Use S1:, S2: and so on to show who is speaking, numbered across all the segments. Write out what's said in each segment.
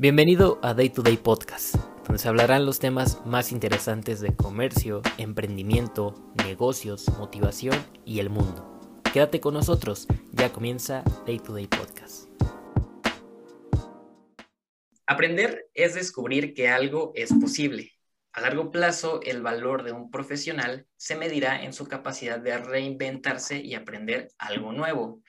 S1: Bienvenido a Day to Day Podcast, donde se hablarán los temas más interesantes de comercio, emprendimiento, negocios, motivación y el mundo. Quédate con nosotros, ya comienza Day to Day Podcast. Aprender es descubrir que algo es posible. A largo plazo, el valor de un profesional se medirá en su capacidad de reinventarse y aprender algo nuevo.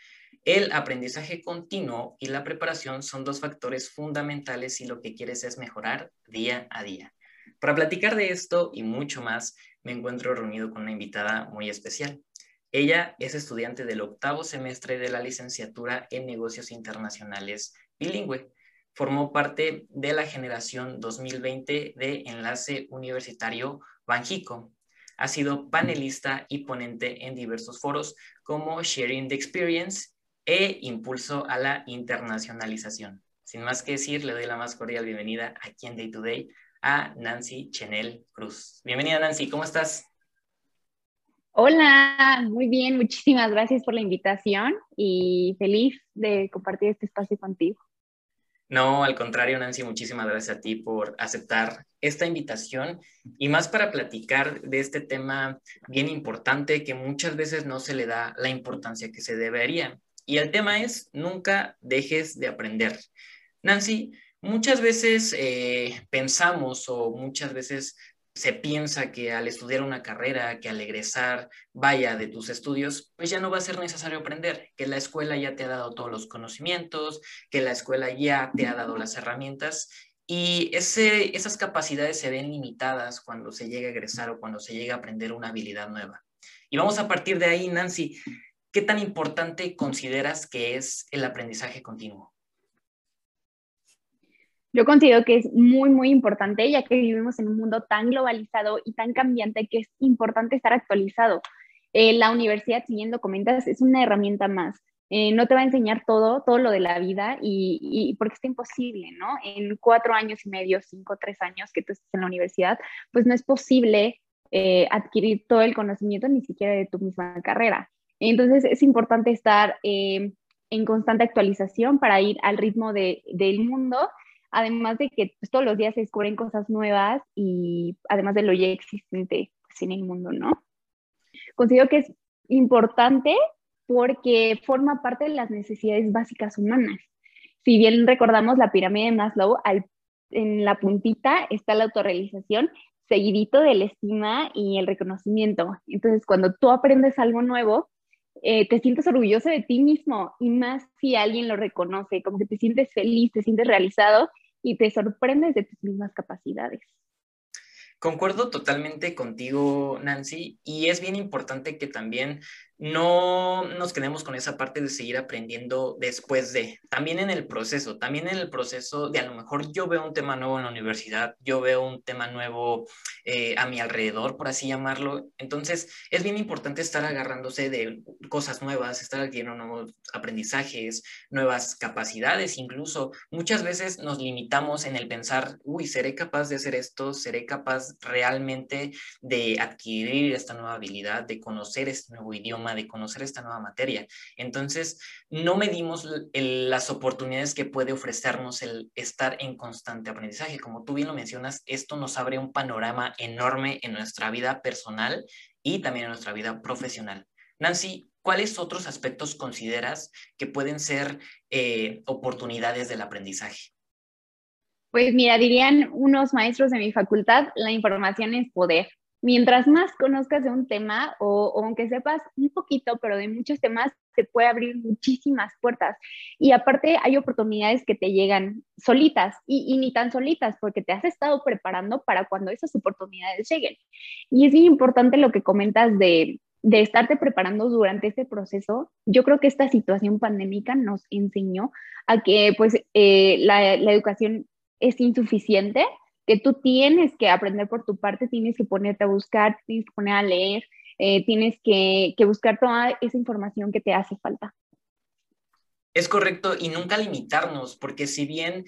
S1: El aprendizaje continuo y la preparación son dos factores fundamentales si lo que quieres es mejorar día a día. Para platicar de esto y mucho más, me encuentro reunido con una invitada muy especial. Ella es estudiante del octavo semestre de la licenciatura en negocios internacionales bilingüe. Formó parte de la generación 2020 de Enlace Universitario Banjico. Ha sido panelista y ponente en diversos foros como Sharing the Experience e impulso a la internacionalización. Sin más que decir, le doy la más cordial bienvenida aquí en Day to Day a Nancy Chenel Cruz. Bienvenida Nancy, ¿cómo estás?
S2: Hola, muy bien, muchísimas gracias por la invitación y feliz de compartir este espacio contigo.
S1: No, al contrario, Nancy, muchísimas gracias a ti por aceptar esta invitación y más para platicar de este tema bien importante que muchas veces no se le da la importancia que se debería. Y el tema es, nunca dejes de aprender. Nancy, muchas veces eh, pensamos o muchas veces se piensa que al estudiar una carrera, que al egresar vaya de tus estudios, pues ya no va a ser necesario aprender, que la escuela ya te ha dado todos los conocimientos, que la escuela ya te ha dado las herramientas y esas capacidades se ven limitadas cuando se llega a egresar o cuando se llega a aprender una habilidad nueva. Y vamos a partir de ahí, Nancy, ¿qué tan importante consideras que es el aprendizaje continuo?
S2: Yo considero que es muy, muy importante, ya que vivimos en un mundo tan globalizado y tan cambiante que es importante estar actualizado. Eh, la universidad, si bien lo comentas, es una herramienta más. Eh, no te va a enseñar todo, todo lo de la vida y, porque es imposible, ¿no? En cuatro años y medio, cinco, tres años que tú estés en la universidad, pues no es posible eh, adquirir todo el conocimiento ni siquiera de tu misma carrera. Entonces es importante estar eh, en constante actualización para ir al ritmo de, del mundo, además de que pues, todos los días se descubren cosas nuevas y además de lo ya existente pues, en el mundo, ¿no? Considero que es importante porque forma parte de las necesidades básicas humanas. Si bien recordamos la pirámide de Maslow, en la puntita está la autorrealización, seguidito de la estima y el reconocimiento. Entonces, cuando tú aprendes algo nuevo, eh, te sientes orgulloso de ti mismo y más si alguien lo reconoce, como que te sientes feliz, te sientes realizado y te sorprendes de tus mismas capacidades.
S1: Concuerdo totalmente contigo, Nancy, y es bien importante que también no nos quedemos con esa parte de seguir aprendiendo después de, también en el proceso, también en el proceso de a lo mejor yo veo un tema nuevo en la universidad, yo veo un tema nuevo eh, a mi alrededor, por así llamarlo. Entonces, es bien importante estar agarrándose de cosas nuevas, estar adquiriendo nuevos aprendizajes, nuevas capacidades, incluso. Muchas veces nos limitamos en el pensar, uy, seré capaz de hacer esto, seré capaz realmente de adquirir esta nueva habilidad, de conocer este nuevo idioma de conocer esta nueva materia. Entonces, no medimos las oportunidades que puede ofrecernos el estar en constante aprendizaje. Como tú bien lo mencionas, esto nos abre un panorama enorme en nuestra vida personal y también en nuestra vida profesional. Nancy, ¿cuáles otros aspectos consideras que pueden ser eh, oportunidades del aprendizaje?
S2: Pues mira, dirían unos maestros de mi facultad, la información es poder mientras más conozcas de un tema o, aunque sepas un poquito, pero de muchos temas, se puede abrir muchísimas puertas. Y aparte hay oportunidades que te llegan solitas y, ni tan solitas porque te has estado preparando para cuando esas oportunidades lleguen. Y es bien importante lo que comentas de, de estarte preparando durante este proceso. Yo creo que esta situación pandémica nos enseñó a que pues eh, la, la educación es insuficiente que tú tienes que aprender por tu parte, tienes que ponerte a buscar, tienes que poner a leer, eh, tienes que, que buscar toda esa información que te hace falta.
S1: Es correcto y nunca limitarnos, porque si bien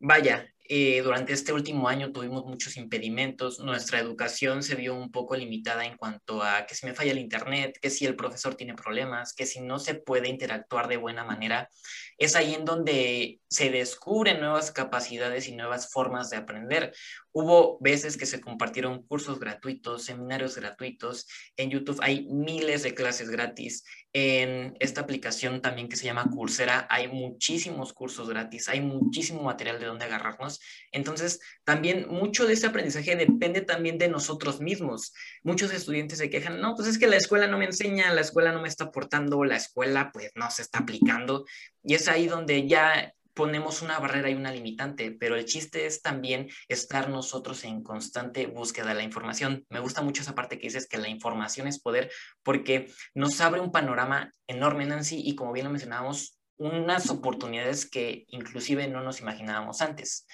S1: vaya, eh, durante este último año tuvimos muchos impedimentos, nuestra educación se vio un poco limitada en cuanto a que si me falla el internet, que si el profesor tiene problemas, que si no se puede interactuar de buena manera, es ahí en donde se descubren nuevas capacidades y nuevas formas de aprender. Hubo veces que se compartieron cursos gratuitos, seminarios gratuitos. En YouTube hay miles de clases gratis. En esta aplicación también que se llama Coursera hay muchísimos cursos gratis, hay muchísimo material de donde agarrarnos. Entonces, también mucho de ese aprendizaje depende también de nosotros mismos. Muchos estudiantes se quejan, no, pues es que la escuela no me enseña, la escuela no me está aportando, la escuela pues no se está aplicando. Y es ahí donde ya ponemos una barrera y una limitante, pero el chiste es también estar nosotros en constante búsqueda de la información. Me gusta mucho esa parte que dices que la información es poder porque nos abre un panorama enorme, Nancy, y como bien lo mencionábamos, unas oportunidades que inclusive no nos imaginábamos antes.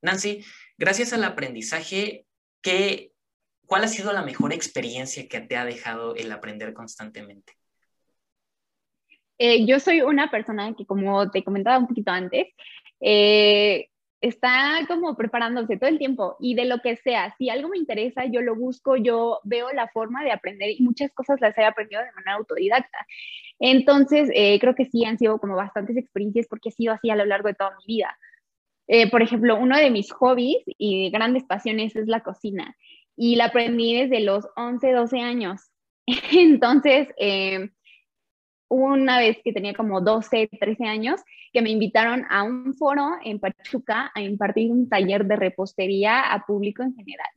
S1: Nancy, gracias al aprendizaje, ¿qué, ¿cuál ha sido la mejor experiencia que te ha dejado el aprender constantemente?
S2: Eh, yo soy una persona que, como te comentaba un poquito antes, eh, está como preparándose todo el tiempo y de lo que sea, si algo me interesa, yo lo busco, yo veo la forma de aprender y muchas cosas las he aprendido de manera autodidacta. Entonces, eh, creo que sí han sido como bastantes experiencias porque ha sido así a lo largo de toda mi vida. por ejemplo, uno de mis hobbies y grandes pasiones es la cocina y la aprendí desde los 11, 12 años. Entonces, una vez que tenía como 12, 13 años, que me invitaron a un foro en Pachuca a impartir un taller de repostería a público en general.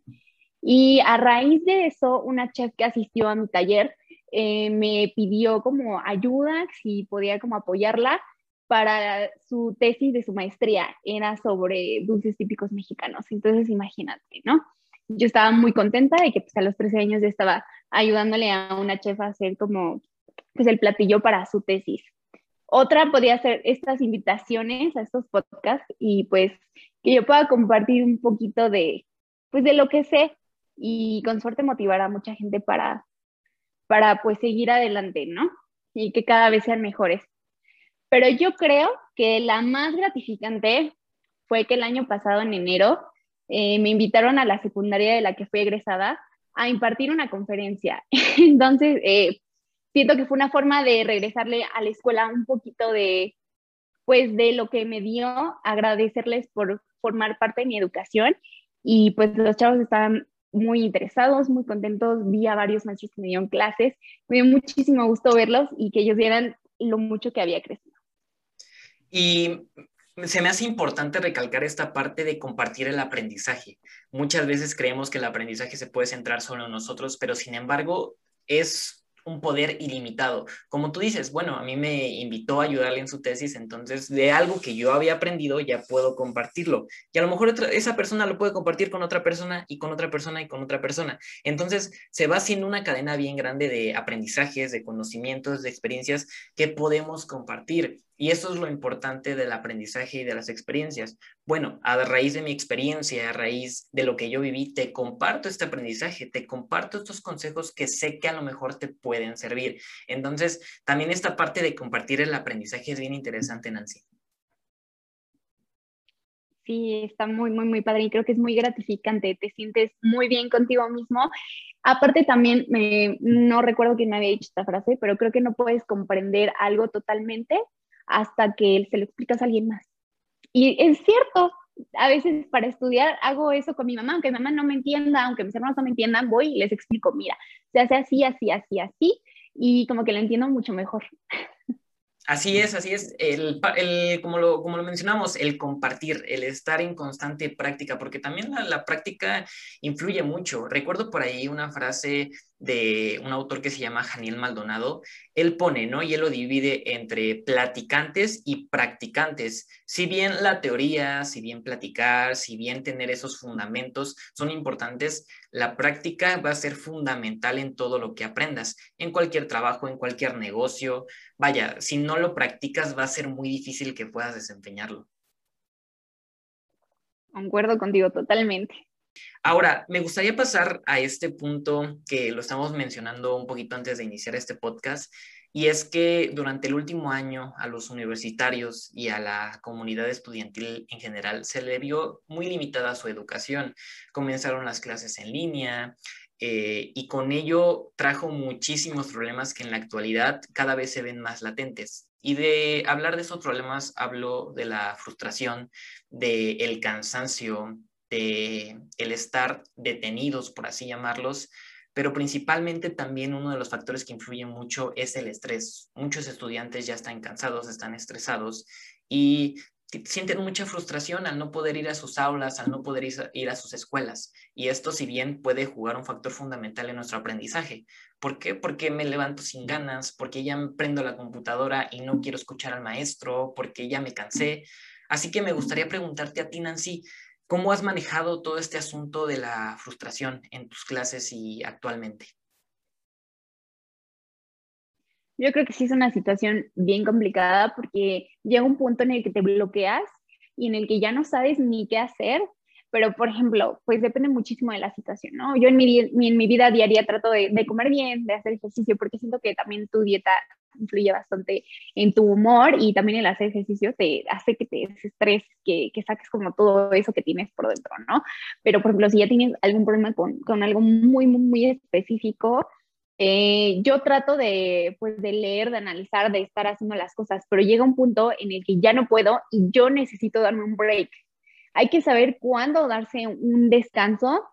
S2: Y a raíz de eso, una chef que asistió a mi taller eh, me pidió como ayuda, si podía como apoyarla para su tesis de su maestría. Era sobre dulces típicos mexicanos. Entonces, imagínate, ¿no? Yo estaba muy contenta de que pues, a los 13 años ya estaba ayudándole a una chef a hacer como pues el platillo para su tesis. Otra podría ser estas invitaciones a estos podcasts y pues que yo pueda compartir un poquito de, pues de lo que sé y con suerte motivar a mucha gente para, para pues seguir adelante, ¿no? Y que cada vez sean mejores. Pero yo creo que la más gratificante fue que el año pasado, en enero, eh, me invitaron a la secundaria de la que fui egresada a impartir una conferencia. Entonces, eh, siento que fue una forma de regresarle a la escuela un poquito de, pues, de lo que me dio, agradecerles por formar parte de mi educación y pues los chavos estaban muy interesados, muy contentos, vi a varios maestros que me dieron clases, me dio muchísimo gusto verlos y que ellos vieran lo mucho que había crecido.
S1: Y se me hace importante recalcar esta parte de compartir el aprendizaje. Muchas veces creemos que el aprendizaje se puede centrar solo en nosotros, pero sin embargo es un poder ilimitado. Como tú dices, bueno, a mí me invitó a ayudarle en su tesis, entonces de algo que yo había aprendido ya puedo compartirlo. Y a lo mejor esa persona lo puede compartir con otra persona y con otra persona y con otra persona. Entonces se va haciendo una cadena bien grande de aprendizajes, de conocimientos, de experiencias que podemos compartir. Y eso es lo importante del aprendizaje y de las experiencias. Bueno, a raíz de mi experiencia, a raíz de lo que yo viví, te comparto este aprendizaje, te comparto estos consejos que sé que a lo mejor te pueden servir. Entonces, también esta parte de compartir el aprendizaje es bien interesante, Nancy.
S2: Sí, está muy, muy, muy padre y creo que es muy gratificante. Te sientes muy bien contigo mismo. Aparte también, no recuerdo quién me había dicho esta frase, pero creo que no puedes comprender algo totalmente hasta que se lo explicas a alguien más. Y es cierto, a veces para estudiar hago eso con mi mamá, aunque mi mamá no me entienda, aunque mis hermanos no me entiendan, voy y les explico, mira, se hace así, así, así, así, y como que lo entiendo mucho mejor.
S1: Así es, así es. El, el, como, lo, como lo mencionamos, el compartir, el estar en constante práctica, porque también la, la, práctica influye mucho. Recuerdo por ahí una frase de un autor que se llama Janiel Maldonado. Él pone, ¿no? Y él lo divide entre platicantes y practicantes. Si bien la teoría, si bien platicar, si bien tener esos fundamentos son importantes, la práctica va a ser fundamental en todo lo que aprendas, en cualquier trabajo, en cualquier negocio. Vaya, si no lo practicas va a ser muy difícil que puedas desempeñarlo.
S2: Concuerdo contigo totalmente.
S1: Ahora, me gustaría pasar a este punto que lo estamos mencionando un poquito antes de iniciar este podcast, y es que durante el último año a los universitarios y a la comunidad estudiantil en general se le vio muy limitada su educación. Comenzaron las clases en línea, eh, y con ello trajo muchísimos problemas que en la actualidad cada vez se ven más latentes. Y de hablar de esos problemas hablo de la frustración, del el cansancio, de el estar detenidos, por así llamarlos, pero principalmente también uno de los factores que influyen mucho es el estrés. Muchos estudiantes ya están cansados, están estresados y sienten mucha frustración al no poder ir a sus aulas, al no poder ir a sus escuelas. Y esto, si bien puede jugar un factor fundamental en nuestro aprendizaje. ¿Por qué? Porque me levanto sin ganas, porque ya prendo la computadora y no quiero escuchar al maestro, porque ya me cansé. Así que me gustaría preguntarte a ti, Nancy, ¿cómo has manejado todo este asunto de la frustración en tus clases y actualmente?
S2: Yo creo que sí es una situación bien complicada porque llega un punto en el que te bloqueas y en el que ya no sabes ni qué hacer, pero por ejemplo, pues depende muchísimo de la situación, ¿no? Yo en mi, en mi vida diaria trato de, de, comer bien, de hacer ejercicio, porque siento que también tu dieta influye bastante en tu humor y también el hacer ejercicio te hace que te desestreses, que, que saques como todo eso que tienes por dentro, ¿no? Pero por ejemplo, si ya tienes algún problema con, con algo muy, muy, muy específico, eh, yo trato de, pues, de leer, de analizar, de estar haciendo las cosas, pero llega un punto en el que ya no puedo y yo necesito darme un break. Hay que saber cuándo darse un descanso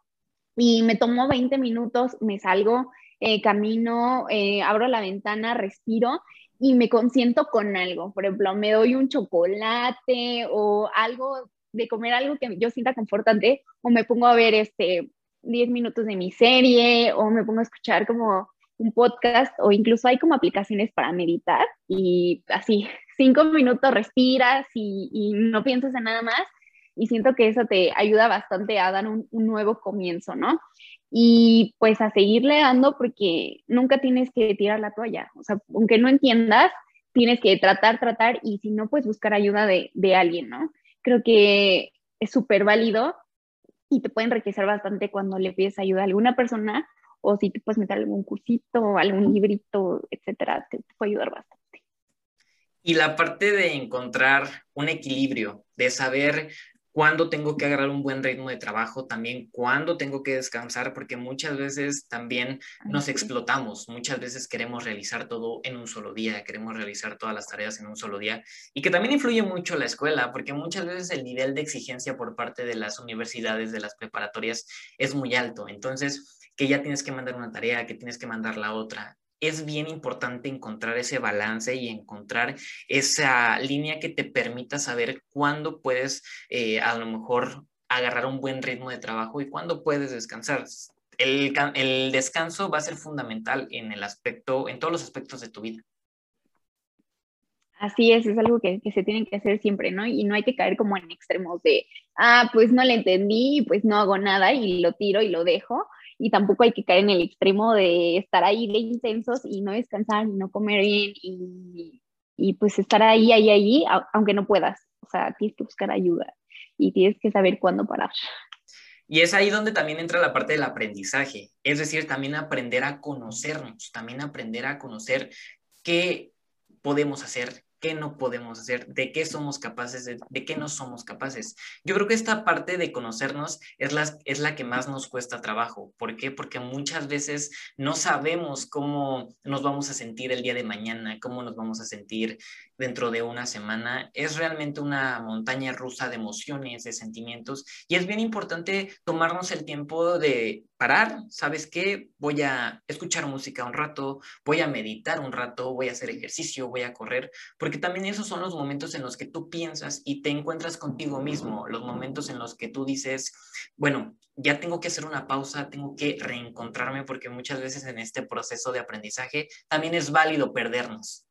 S2: y me tomo 20 minutos, me salgo, eh, camino, eh, abro la ventana, respiro y me consiento con algo. Por ejemplo, me doy un chocolate o algo de comer algo que yo sienta confortante o me pongo a ver este 10 minutos de mi serie o me pongo a escuchar como un podcast o incluso hay como aplicaciones para meditar y así, cinco minutos respiras y, no piensas en nada más y siento que eso te ayuda bastante a dar un, nuevo comienzo, ¿no? Y pues a seguirle dando porque nunca tienes que tirar la toalla, o sea, aunque no entiendas, tienes que tratar, tratar y si no, pues buscar ayuda de, de alguien, ¿no? Creo que es súper válido y te puede enriquecer bastante cuando le pides ayuda a alguna persona o si te puedes meter algún cursito, algún librito, etcétera, te, puede ayudar bastante.
S1: Y la parte de encontrar un equilibrio, de saber cuándo tengo que agarrar un buen ritmo de trabajo, también cuándo tengo que descansar, porque muchas veces también nos explotamos, muchas veces queremos realizar todo en un solo día, queremos realizar todas las tareas en un solo día, y que también influye mucho la escuela, porque muchas veces el nivel de exigencia por parte de las universidades, de las preparatorias, es muy alto. Entonces, que ya tienes que mandar una tarea, que tienes que mandar la otra, es bien importante encontrar ese balance y encontrar esa línea que te permita saber cuándo puedes eh, a lo mejor agarrar un buen ritmo de trabajo y cuándo puedes descansar. El, el, descanso va a ser fundamental en el aspecto, en todos los aspectos de tu vida.
S2: Así es, es algo que, que, se tiene que hacer siempre, ¿no? Y no hay que caer como en extremos de, ah, pues no le entendí, pues no hago nada y lo tiro y lo dejo, y tampoco hay que caer en el extremo de estar ahí de intensos y no descansar y no comer bien y, y pues estar ahí, ahí, ahí, aunque no puedas. O sea, tienes que buscar ayuda y tienes que saber cuándo parar.
S1: Y es ahí donde también entra la parte del aprendizaje, es decir, también aprender a conocernos, también aprender a conocer qué podemos hacer, qué no podemos hacer, de qué somos capaces, de, qué no somos capaces. Yo creo que esta parte de conocernos es la, es la que más nos cuesta trabajo. ¿Por qué? Porque muchas veces no sabemos cómo nos vamos a sentir el día de mañana, cómo nos vamos a sentir dentro de una semana. Es realmente una montaña rusa de emociones, de sentimientos, y es bien importante tomarnos el tiempo de parar, ¿sabes qué? Voy a escuchar música un rato, voy a meditar un rato, voy a hacer ejercicio, voy a correr, porque también esos son los momentos en los que tú piensas y te encuentras contigo mismo, los momentos en los que tú dices, bueno, ya tengo que hacer una pausa, tengo que reencontrarme, porque muchas veces en este proceso de aprendizaje también es válido perdernos.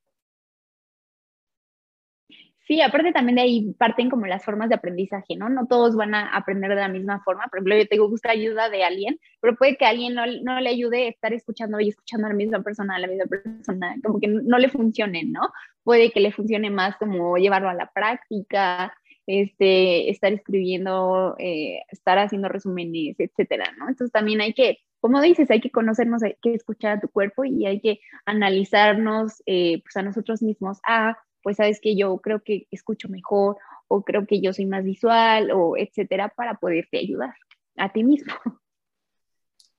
S2: Sí, aparte también de ahí parten como las formas de aprendizaje, ¿no? No todos van a aprender de la misma forma. Por ejemplo, yo tengo buscar ayuda de alguien, pero puede que alguien no, no, le ayude estar escuchando y escuchando a la misma persona, a la misma persona, como que no le funcione, ¿no? Puede que le funcione más como llevarlo a la práctica, este, estar escribiendo, eh, estar haciendo resúmenes, etcétera, ¿no? Entonces también hay que como dices, hay que conocernos, hay que escuchar a tu cuerpo y hay que analizarnos eh, pues a nosotros mismos. Ah, pues sabes que yo creo que escucho mejor o creo que yo soy más visual o etcétera para poderte ayudar a ti mismo.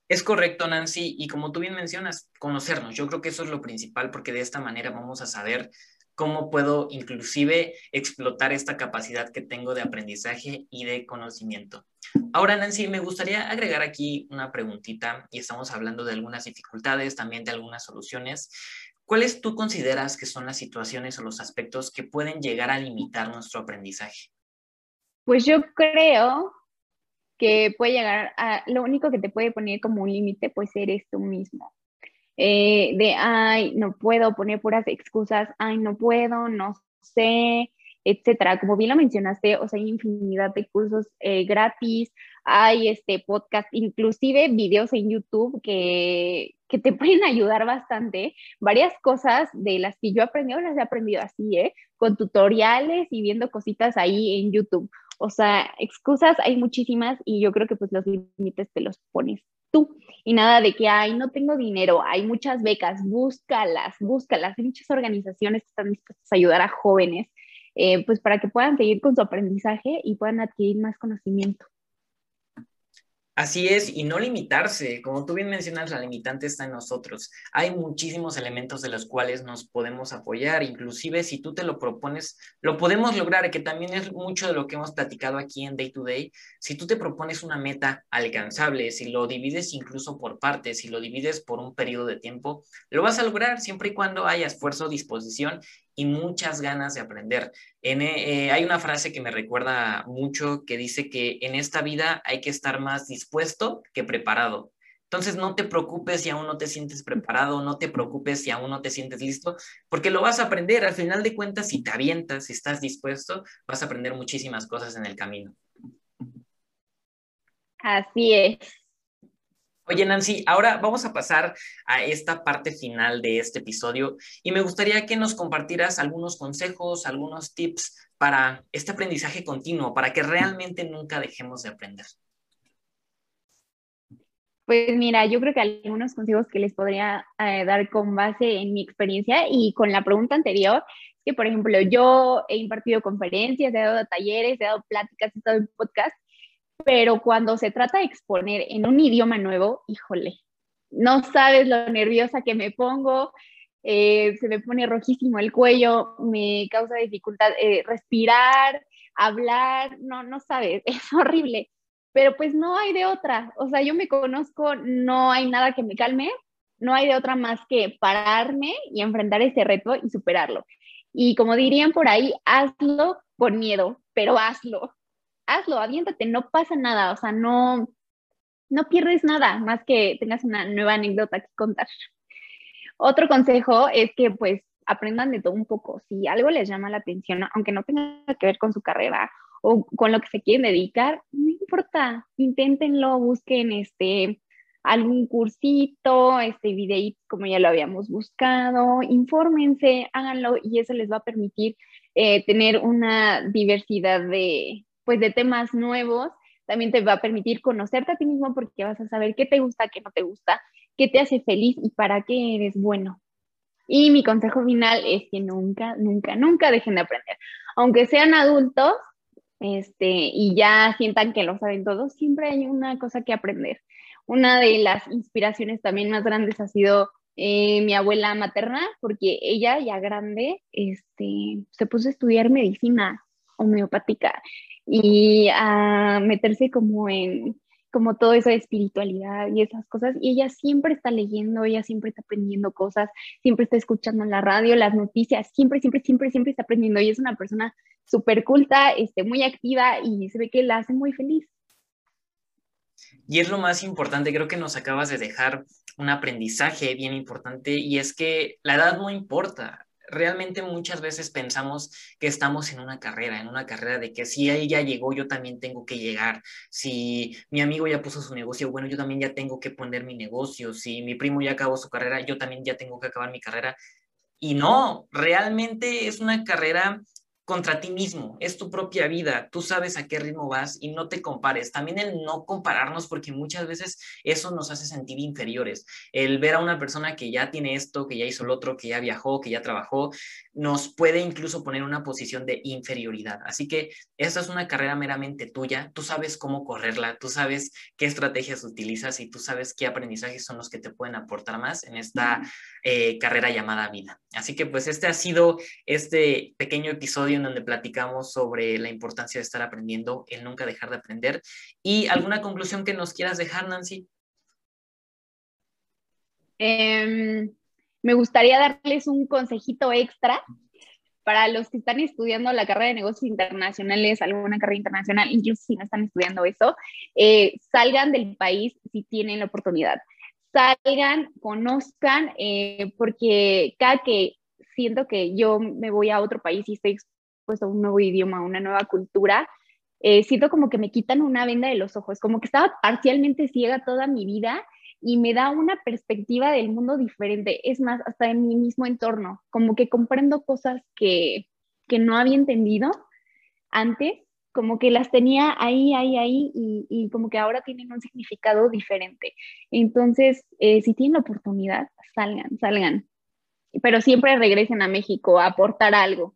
S1: Es correcto, Nancy, y como tú bien mencionas, conocernos. Yo creo que eso es lo principal porque de esta manera vamos a saber cómo puedo inclusive explotar esta capacidad que tengo de aprendizaje y de conocimiento. Ahora, Nancy, me gustaría agregar aquí una preguntita y estamos hablando de algunas dificultades, también de algunas soluciones. ¿Cuáles tú consideras que son las situaciones o los aspectos que pueden llegar a limitar nuestro aprendizaje?
S2: Pues yo creo que puede llegar a, lo único que te puede poner como un límite, pues eres tú mismo. Eh, de, ay, no puedo poner puras excusas, ay, no puedo, no sé, etcétera. Como bien lo mencionaste, o sea, hay infinidad de cursos eh, gratis, hay este podcast, inclusive videos en YouTube que, que te pueden ayudar bastante. Varias cosas de las que yo aprendí, las he aprendido así, ¿eh? Con tutoriales y viendo cositas ahí en YouTube. O sea, excusas hay muchísimas y yo creo que pues los límites te los pones tú. Y nada de que, ay, no tengo dinero, hay muchas becas, búscalas, búscalas. Hay muchas organizaciones que están dispuestas a ayudar a jóvenes, eh, pues para que puedan seguir con su aprendizaje y puedan adquirir más conocimiento.
S1: Así es, y no limitarse. Como tú bien mencionas, la limitante está en nosotros. Hay muchísimos elementos de los cuales nos podemos apoyar. Inclusive si tú te lo propones, lo podemos lograr, que también es mucho de lo que hemos platicado aquí en Day to Day. Si tú te propones una meta alcanzable, si lo divides incluso por partes, si lo divides por un periodo de tiempo, lo vas a lograr siempre y cuando haya esfuerzo, disposición y muchas ganas de aprender. En, eh, hay una frase que me recuerda mucho que dice que en esta vida hay que estar más dispuesto que preparado. Entonces no te preocupes si aún no te sientes preparado, no te preocupes si aún no te sientes listo, porque lo vas a aprender. Al final de cuentas, si te avientas, si estás dispuesto, vas a aprender muchísimas cosas en el camino.
S2: Así es.
S1: Oye, Nancy, ahora vamos a pasar a esta parte final de este episodio y me gustaría que nos compartieras algunos consejos, algunos tips para este aprendizaje continuo, para que realmente nunca dejemos de aprender.
S2: Pues mira, yo creo que algunos consejos que les podría eh, dar con base en mi experiencia y con la pregunta anterior, que por ejemplo yo he impartido conferencias, he dado talleres, he dado pláticas, he estado en podcast pero cuando se trata de exponer en un idioma nuevo, híjole, no sabes lo nerviosa que me pongo, eh, se me pone rojísimo el cuello, me causa dificultad eh, respirar, hablar, no, no sabes, es horrible, pero pues no hay de otra, o sea, yo me conozco, no hay nada que me calme, no hay de otra más que pararme y enfrentar ese reto y superarlo. Y como dirían por ahí, hazlo con miedo, pero hazlo hazlo, aviéntate, no pasa nada, o sea, no, no pierdes nada más que tengas una nueva anécdota que contar. Otro consejo es que pues aprendan de todo un poco. Si algo les llama la atención, aunque no tenga que ver con su carrera o con lo que se quieren dedicar, no importa, inténtenlo, busquen este algún cursito, este videíto como ya lo habíamos buscado, infórmense, háganlo y eso les va a permitir eh, tener una diversidad de, pues de temas nuevos, también te va a permitir conocerte a ti mismo porque vas a saber qué te gusta, qué no te gusta, qué te hace feliz y para qué eres bueno. Y mi consejo final es que nunca, nunca, nunca dejen de aprender. Aunque sean adultos este, y ya sientan que lo saben todo, siempre hay una cosa que aprender. Una de las inspiraciones también más grandes ha sido eh, mi abuela materna, porque ella ya grande este, se puso a estudiar medicina homeopática y a meterse como en como todo eso de espiritualidad y esas cosas. Y ella siempre está leyendo, ella siempre está aprendiendo cosas, siempre está escuchando en la radio, las noticias, siempre, siempre, siempre, siempre está aprendiendo. Y es una persona súper culta, este, muy activa y se ve que la hace muy feliz.
S1: Y es lo más importante, creo que nos acabas de dejar un aprendizaje bien importante y es que la edad no importa realmente muchas veces pensamos que estamos en una carrera, en una carrera de que si él ya llegó, yo también tengo que llegar. Si mi amigo ya puso su negocio, bueno, yo también ya tengo que poner mi negocio. Si mi primo ya acabó su carrera, yo también ya tengo que acabar mi carrera. Y no, realmente es una carrera contra ti mismo, es tu propia vida, tú sabes a qué ritmo vas y no te compares. También el no compararnos porque muchas veces eso nos hace sentir inferiores. El ver a una persona que ya tiene esto, que ya hizo lo otro, que ya viajó, que ya trabajó, nos puede incluso poner en una posición de inferioridad. Así que esta es una carrera meramente tuya, tú sabes cómo correrla, tú sabes qué estrategias utilizas y tú sabes qué aprendizajes son los que te pueden aportar más en esta eh, carrera llamada vida. Así que pues este ha sido este pequeño episodio en donde platicamos sobre la importancia de estar aprendiendo, el nunca dejar de aprender. ¿Y alguna conclusión que nos quieras dejar, Nancy?
S2: Em, me gustaría darles un consejito extra para los que están estudiando la carrera de negocios internacionales, alguna carrera internacional, incluso si no están estudiando eso, eh, salgan del país si tienen la oportunidad. Salgan, conozcan, eh, porque cada que siento que yo me voy a otro país y estoy pues a un nuevo idioma, una nueva cultura, eh, siento como que me quitan una venda de los ojos, como que estaba parcialmente ciega toda mi vida y me da una perspectiva del mundo diferente, es más, hasta en mi mismo entorno, como que comprendo cosas que, que no había entendido antes, como que las tenía ahí, ahí, ahí y, y como que ahora tienen un significado diferente. Entonces, eh, si tienen la oportunidad, salgan, salgan, pero siempre regresen a México a aportar algo,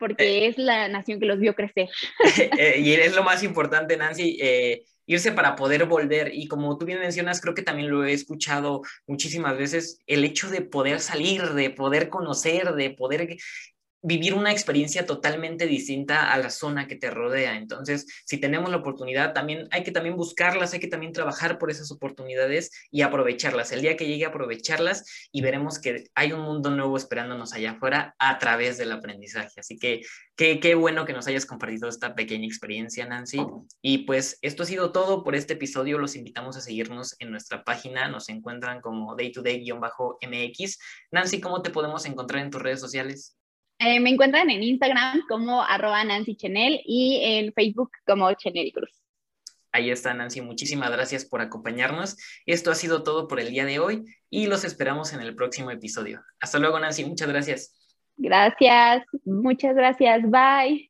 S2: porque eh. es la nación que los vio crecer.
S1: Eh, y es lo más importante, Nancy, eh, irse para poder volver. Y como tú bien mencionas, creo que también lo he escuchado muchísimas veces, el hecho de poder salir, de poder conocer, de poder vivir una experiencia totalmente distinta a la zona que te rodea. Entonces, si tenemos la oportunidad, también hay que también buscarlas, hay que también trabajar por esas oportunidades y aprovecharlas. El día que llegue a aprovecharlas y veremos que hay un mundo nuevo esperándonos allá afuera a través del aprendizaje. Así que qué, qué bueno que nos hayas compartido esta pequeña experiencia, Nancy. Y pues esto ha sido todo por este episodio. Los invitamos a seguirnos en nuestra página. Nos encuentran como day to day-mx. Nancy, ¿cómo te podemos encontrar en tus redes sociales?
S2: Eh, me encuentran en Instagram como arroba Nancy Chenel y en Facebook como Chenel Cruz.
S1: Ahí está Nancy, muchísimas gracias por acompañarnos. Esto ha sido todo por el día de hoy y los esperamos en el próximo episodio. Hasta luego Nancy, muchas gracias.
S2: Gracias, muchas gracias, bye.